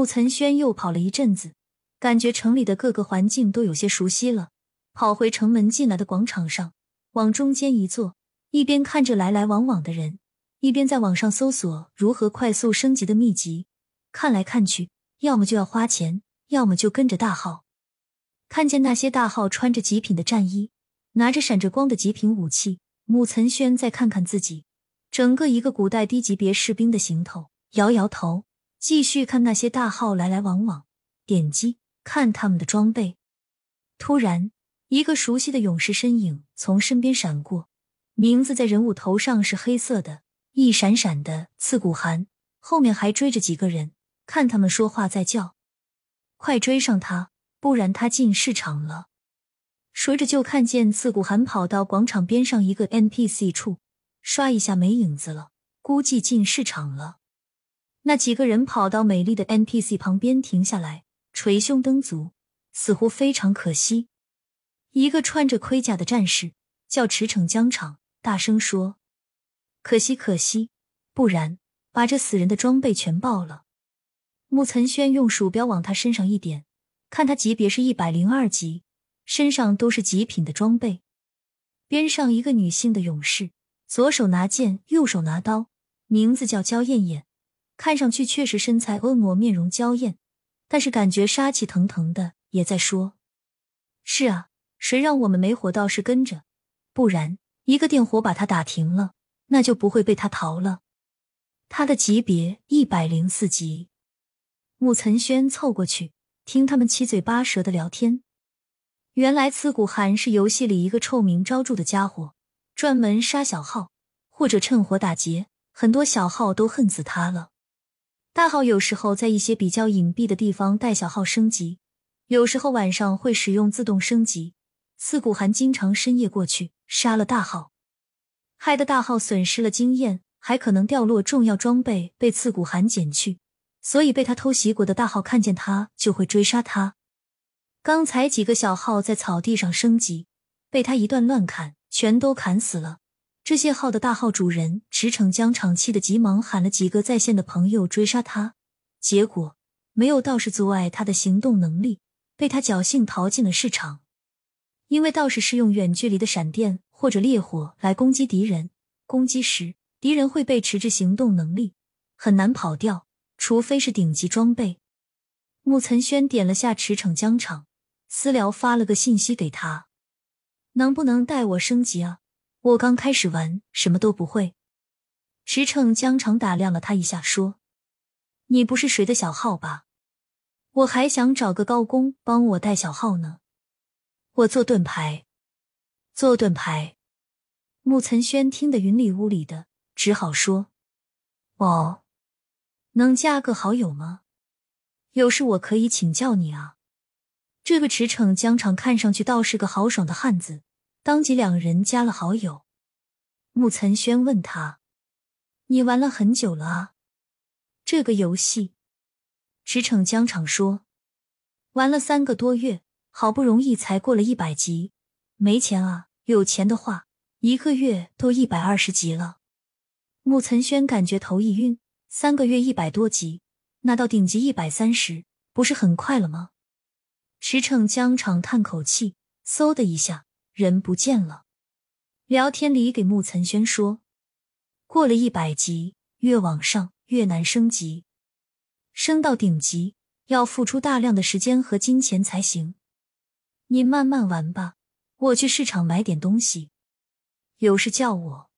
穆岑轩又跑了一阵子，感觉城里的各个环境都有些熟悉了，跑回城门进来的广场上，往中间一坐，一边看着来来往往的人，一边在网上搜索如何快速升级的秘籍。看来看去，要么就要花钱，要么就跟着大号。看见那些大号穿着极品的战衣，拿着闪着光的极品武器，穆岑轩再看看自己，整个一个古代低级别士兵的行头，摇摇头，继续看那些大号来来往往，点击看他们的装备。突然，一个熟悉的勇士身影从身边闪过，名字在人物头上是黑色的，一闪闪的刺骨寒，后面还追着几个人，看他们说话在叫，快追上他！不然他进市场了。说着，就看见刺骨寒跑到广场边上一个 NPC 处，刷一下没影子了，估计进市场了。那几个人跑到美丽的 NPC 旁边停下来，捶胸蹬足，似乎非常可惜。一个穿着盔甲的战士叫驰骋疆场，大声说：“可惜，可惜，不然把这死人的装备全爆了。”穆岑轩用鼠标往他身上一点。看他级别是一百零二级，身上都是极品的装备。边上一个女性的勇士，左手拿剑，右手拿刀，名字叫焦艳艳，看上去确实身材婀娜，面容娇艳，但是感觉杀气腾腾的，也在说：“是啊，谁让我们没火道士跟着？不然一个电火把他打停了，那就不会被他逃了。”他的级别一百零四级，穆岑轩凑过去。听他们七嘴八舌的聊天，原来刺骨寒是游戏里一个臭名昭著的家伙，专门杀小号或者趁火打劫，很多小号都恨死他了。大号有时候在一些比较隐蔽的地方带小号升级，有时候晚上会使用自动升级。刺骨寒经常深夜过去杀了大号，害得大号损失了经验，还可能掉落重要装备被刺骨寒捡去。所以被他偷袭过的大号看见他就会追杀他。刚才几个小号在草地上升级，被他一段乱砍，全都砍死了。这些号的大号主人驰骋疆场气的急忙喊了几个在线的朋友追杀他，结果没有道士阻碍他的行动能力，被他侥幸逃进了市场。因为道士是用远距离的闪电或者烈火来攻击敌人，攻击时敌人会被迟滞行动能力，很难跑掉。除非是顶级装备，慕岑轩点了下驰骋疆场，私聊发了个信息给他，能不能带我升级啊？我刚开始玩，什么都不会。驰骋疆场打量了他一下，说：“你不是谁的小号吧？我还想找个高工帮我带小号呢。我做盾牌，做盾牌。”穆岑轩听得云里雾里的，只好说：“哦。”能加个好友吗？有事我可以请教你啊。这个驰骋疆场看上去倒是个豪爽的汉子，当即两人加了好友。穆岑轩问他：“你玩了很久了啊？这个游戏？”驰骋疆场说：“玩了三个多月，好不容易才过了一百级，没钱啊。有钱的话，一个月都一百二十级了。”穆岑轩感觉头一晕。三个月一百多级，那到顶级一百三十，不是很快了吗？驰骋疆场叹口气，嗖的一下，人不见了。聊天里给穆岑轩说，过了一百级，越往上越难升级，升到顶级要付出大量的时间和金钱才行。你慢慢玩吧，我去市场买点东西，有事叫我。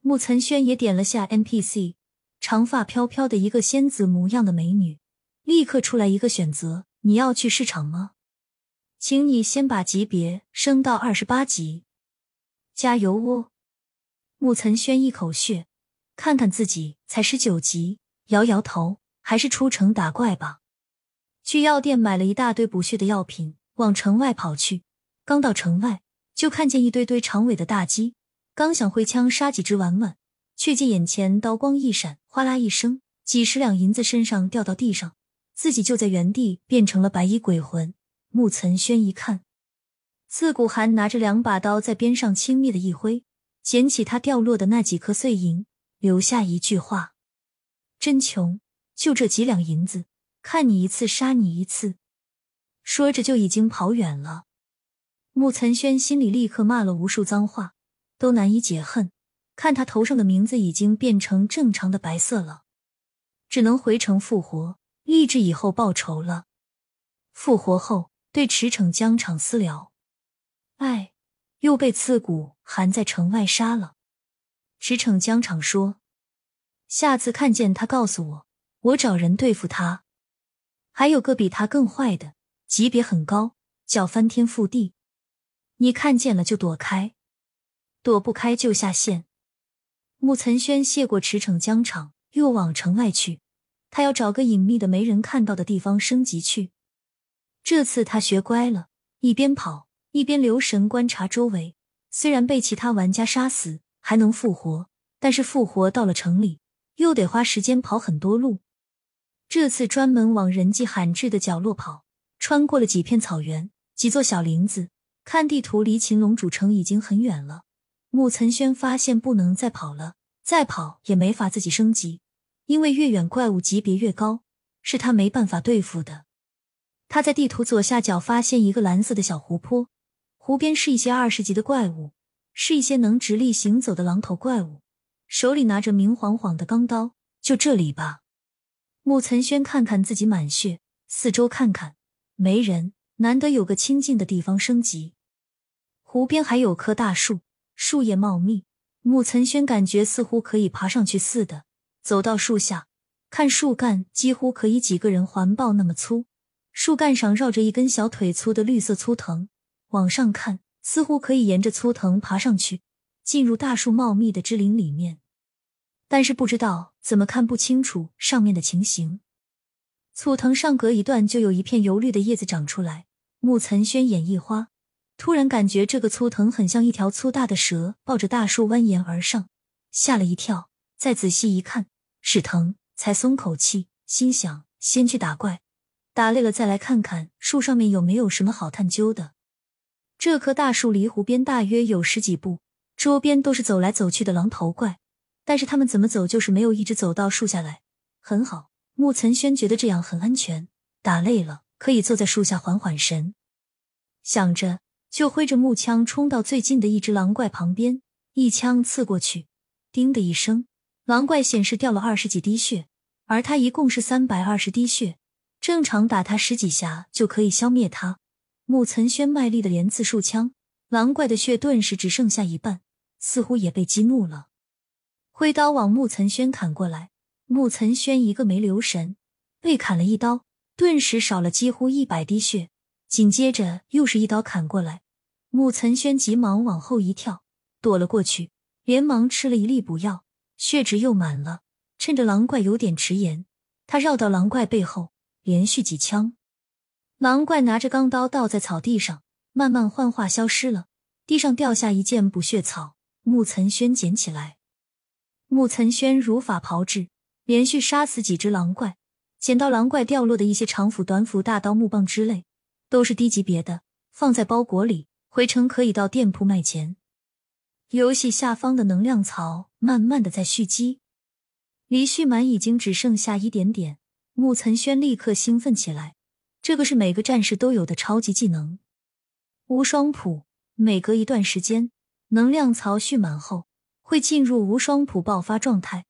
穆岑轩也点了下 NPC。长发飘飘的一个仙子模样的美女，立刻出来一个选择：你要去市场吗？请你先把级别升到二十八级，加油哦！穆岑轩一口血，看看自己才十九级，摇摇头，还是出城打怪吧。去药店买了一大堆补血的药品，往城外跑去。刚到城外，就看见一堆堆长尾的大鸡，刚想挥枪杀几只玩玩。却见眼前刀光一闪，哗啦一声，几十两银子身上掉到地上，自己就在原地变成了白衣鬼魂。穆岑轩一看，自古寒拿着两把刀在边上轻蔑的一挥，捡起他掉落的那几颗碎银，留下一句话：“真穷，就这几两银子，看你一次杀你一次。说着就已经跑远了。穆岑轩心里立刻骂了无数脏话，都难以解恨。看他头上的名字已经变成正常的白色了，只能回城复活，立志以后报仇了。复活后，对驰骋疆场私聊：“哎，又被刺骨含在城外杀了。”驰骋疆场说：“下次看见他，告诉我，我找人对付他。还有个比他更坏的，级别很高，叫翻天覆地。你看见了就躲开，躲不开就下线。”穆岑轩谢过驰骋疆场，又往城外去。他要找个隐秘的、没人看到的地方升级去。这次他学乖了，一边跑一边留神观察周围。虽然被其他玩家杀死还能复活，但是复活到了城里又得花时间跑很多路。这次专门往人迹罕至的角落跑，穿过了几片草原、几座小林子。看地图，离秦龙主城已经很远了。穆岑轩发现不能再跑了，再跑也没法自己升级，因为越远怪物级别越高，是他没办法对付的。他在地图左下角发现一个蓝色的小湖泊，湖边是一些二十级的怪物，是一些能直立行走的狼头怪物，手里拿着明晃晃的钢刀。就这里吧。穆岑轩看看自己满血，四周看看，没人，难得有个清静的地方升级。湖边还有棵大树。树叶茂密，穆岑轩感觉似乎可以爬上去似的。走到树下，看树干几乎可以几个人环抱那么粗，树干上绕着一根小腿粗的绿色粗藤。往上看，似乎可以沿着粗藤爬上去，进入大树茂密的枝林里面。但是不知道怎么看不清楚上面的情形。粗藤上隔一段就有一片油绿的叶子长出来，木岑轩眼一花。突然感觉这个粗藤很像一条粗大的蛇，抱着大树蜿蜒而上，吓了一跳。再仔细一看，是藤，才松口气，心想先去打怪，打累了再来看看树上面有没有什么好探究的。这棵大树离湖边大约有十几步，周边都是走来走去的狼头怪，但是他们怎么走就是没有一直走到树下来。很好，木岑轩觉得这样很安全，打累了可以坐在树下缓缓神，想着。就挥着木枪冲到最近的一只狼怪旁边，一枪刺过去，叮的一声，狼怪显示掉了二十几滴血，而他一共是三百二十滴血，正常打他十几下就可以消灭他。穆岑轩卖力的连刺数枪，狼怪的血顿时只剩下一半，似乎也被激怒了，挥刀往穆岑轩砍过来。穆岑轩一个没留神，被砍了一刀，顿时少了几乎一百滴血。紧接着又是一刀砍过来，穆岑轩急忙往后一跳，躲了过去，连忙吃了一粒补药，血值又满了。趁着狼怪有点迟延，他绕到狼怪背后，连续几枪。狼怪拿着钢刀倒在草地上，慢慢幻化消失了。地上掉下一件补血草，木岑轩捡起来。木岑轩如法炮制，连续杀死几只狼怪，捡到狼怪掉落的一些长斧、短斧、大刀、木棒之类。都是低级别的，放在包裹里，回城可以到店铺卖钱。游戏下方的能量槽慢慢的在蓄积，离蓄满已经只剩下一点点。穆岑轩立刻兴奋起来，这个是每个战士都有的超级技能——无双谱。每隔一段时间，能量槽蓄满后会进入无双谱爆发状态，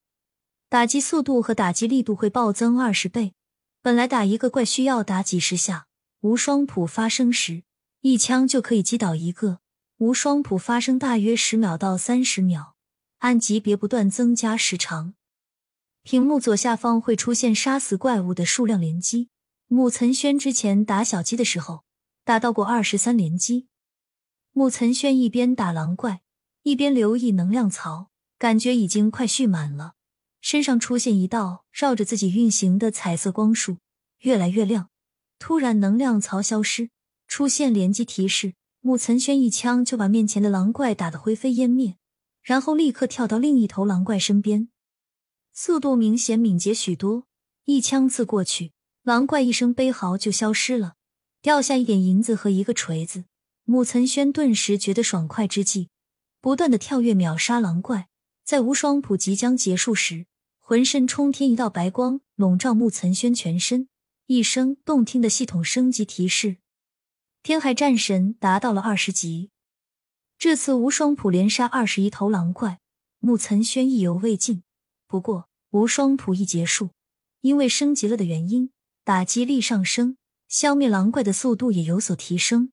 打击速度和打击力度会暴增二十倍。本来打一个怪需要打几十下。无双谱发生时，一枪就可以击倒一个。无双谱发生大约十秒到三十秒，按级别不断增加时长。屏幕左下方会出现杀死怪物的数量连击。穆岑轩之前打小鸡的时候，打到过二十三连击。穆岑轩一边打狼怪，一边留意能量槽，感觉已经快蓄满了。身上出现一道绕着自己运行的彩色光束，越来越亮。突然，能量槽消失，出现连击提示。穆岑轩一枪就把面前的狼怪打得灰飞烟灭，然后立刻跳到另一头狼怪身边，速度明显敏捷许多。一枪刺过去，狼怪一声悲嚎就消失了，掉下一点银子和一个锤子。穆岑轩顿时觉得爽快之际，不断的跳跃秒杀狼怪。在无双谱即将结束时，浑身冲天一道白光笼罩穆岑轩全身。一声动听的系统升级提示：天海战神达到了二十级。这次无双谱连杀二十一头狼怪，木岑轩意犹未尽。不过无双谱一结束，因为升级了的原因，打击力上升，消灭狼怪的速度也有所提升。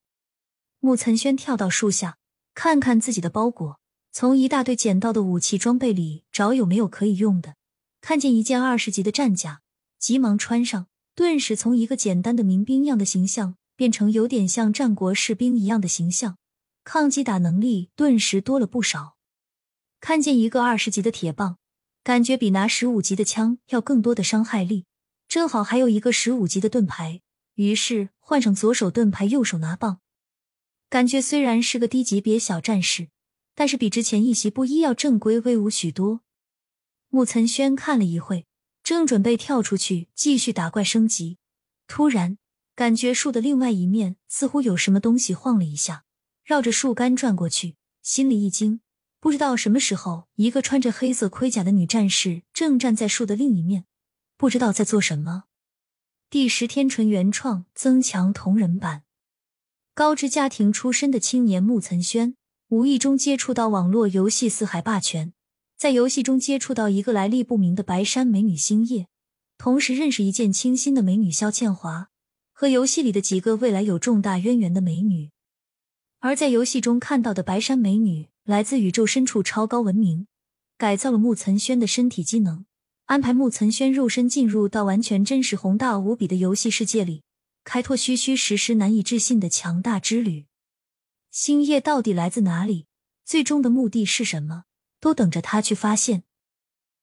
木岑轩跳到树下，看看自己的包裹，从一大堆捡到的武器装备里找有没有可以用的。看见一件二十级的战甲，急忙穿上，顿时从一个简单的民兵样的形象变成有点像战国士兵一样的形象，抗击打能力顿时多了不少。看见一个二十级的铁棒，感觉比拿十五级的枪要更多的伤害力。正好还有一个十五级的盾牌，于是换上左手盾牌，右手拿棒，感觉虽然是个低级别小战士，但是比之前一袭布衣要正规威武许多。穆岑轩看了一会，正准备跳出去继续打怪升级，突然感觉树的另外一面似乎有什么东西晃了一下，绕着树干转过去，心里一惊，不知道什么时候，一个穿着黑色盔甲的女战士正站在树的另一面，不知道在做什么。第十天纯原创增强同人版，高知家庭出身的青年穆岑轩，无意中接触到网络游戏《四海霸权》。在游戏中接触到一个来历不明的白山美女星夜，同时认识一见倾心的美女萧倩华和游戏里的几个未来有重大渊源的美女。而在游戏中看到的白山美女来自宇宙深处超高文明，改造了木岑轩的身体机能，安排木岑轩肉身进入到完全真实宏大无比的游戏世界里，开拓虚虚实实难以置信的强大之旅。星夜到底来自哪里？最终的目的是什么？都等着他去发现。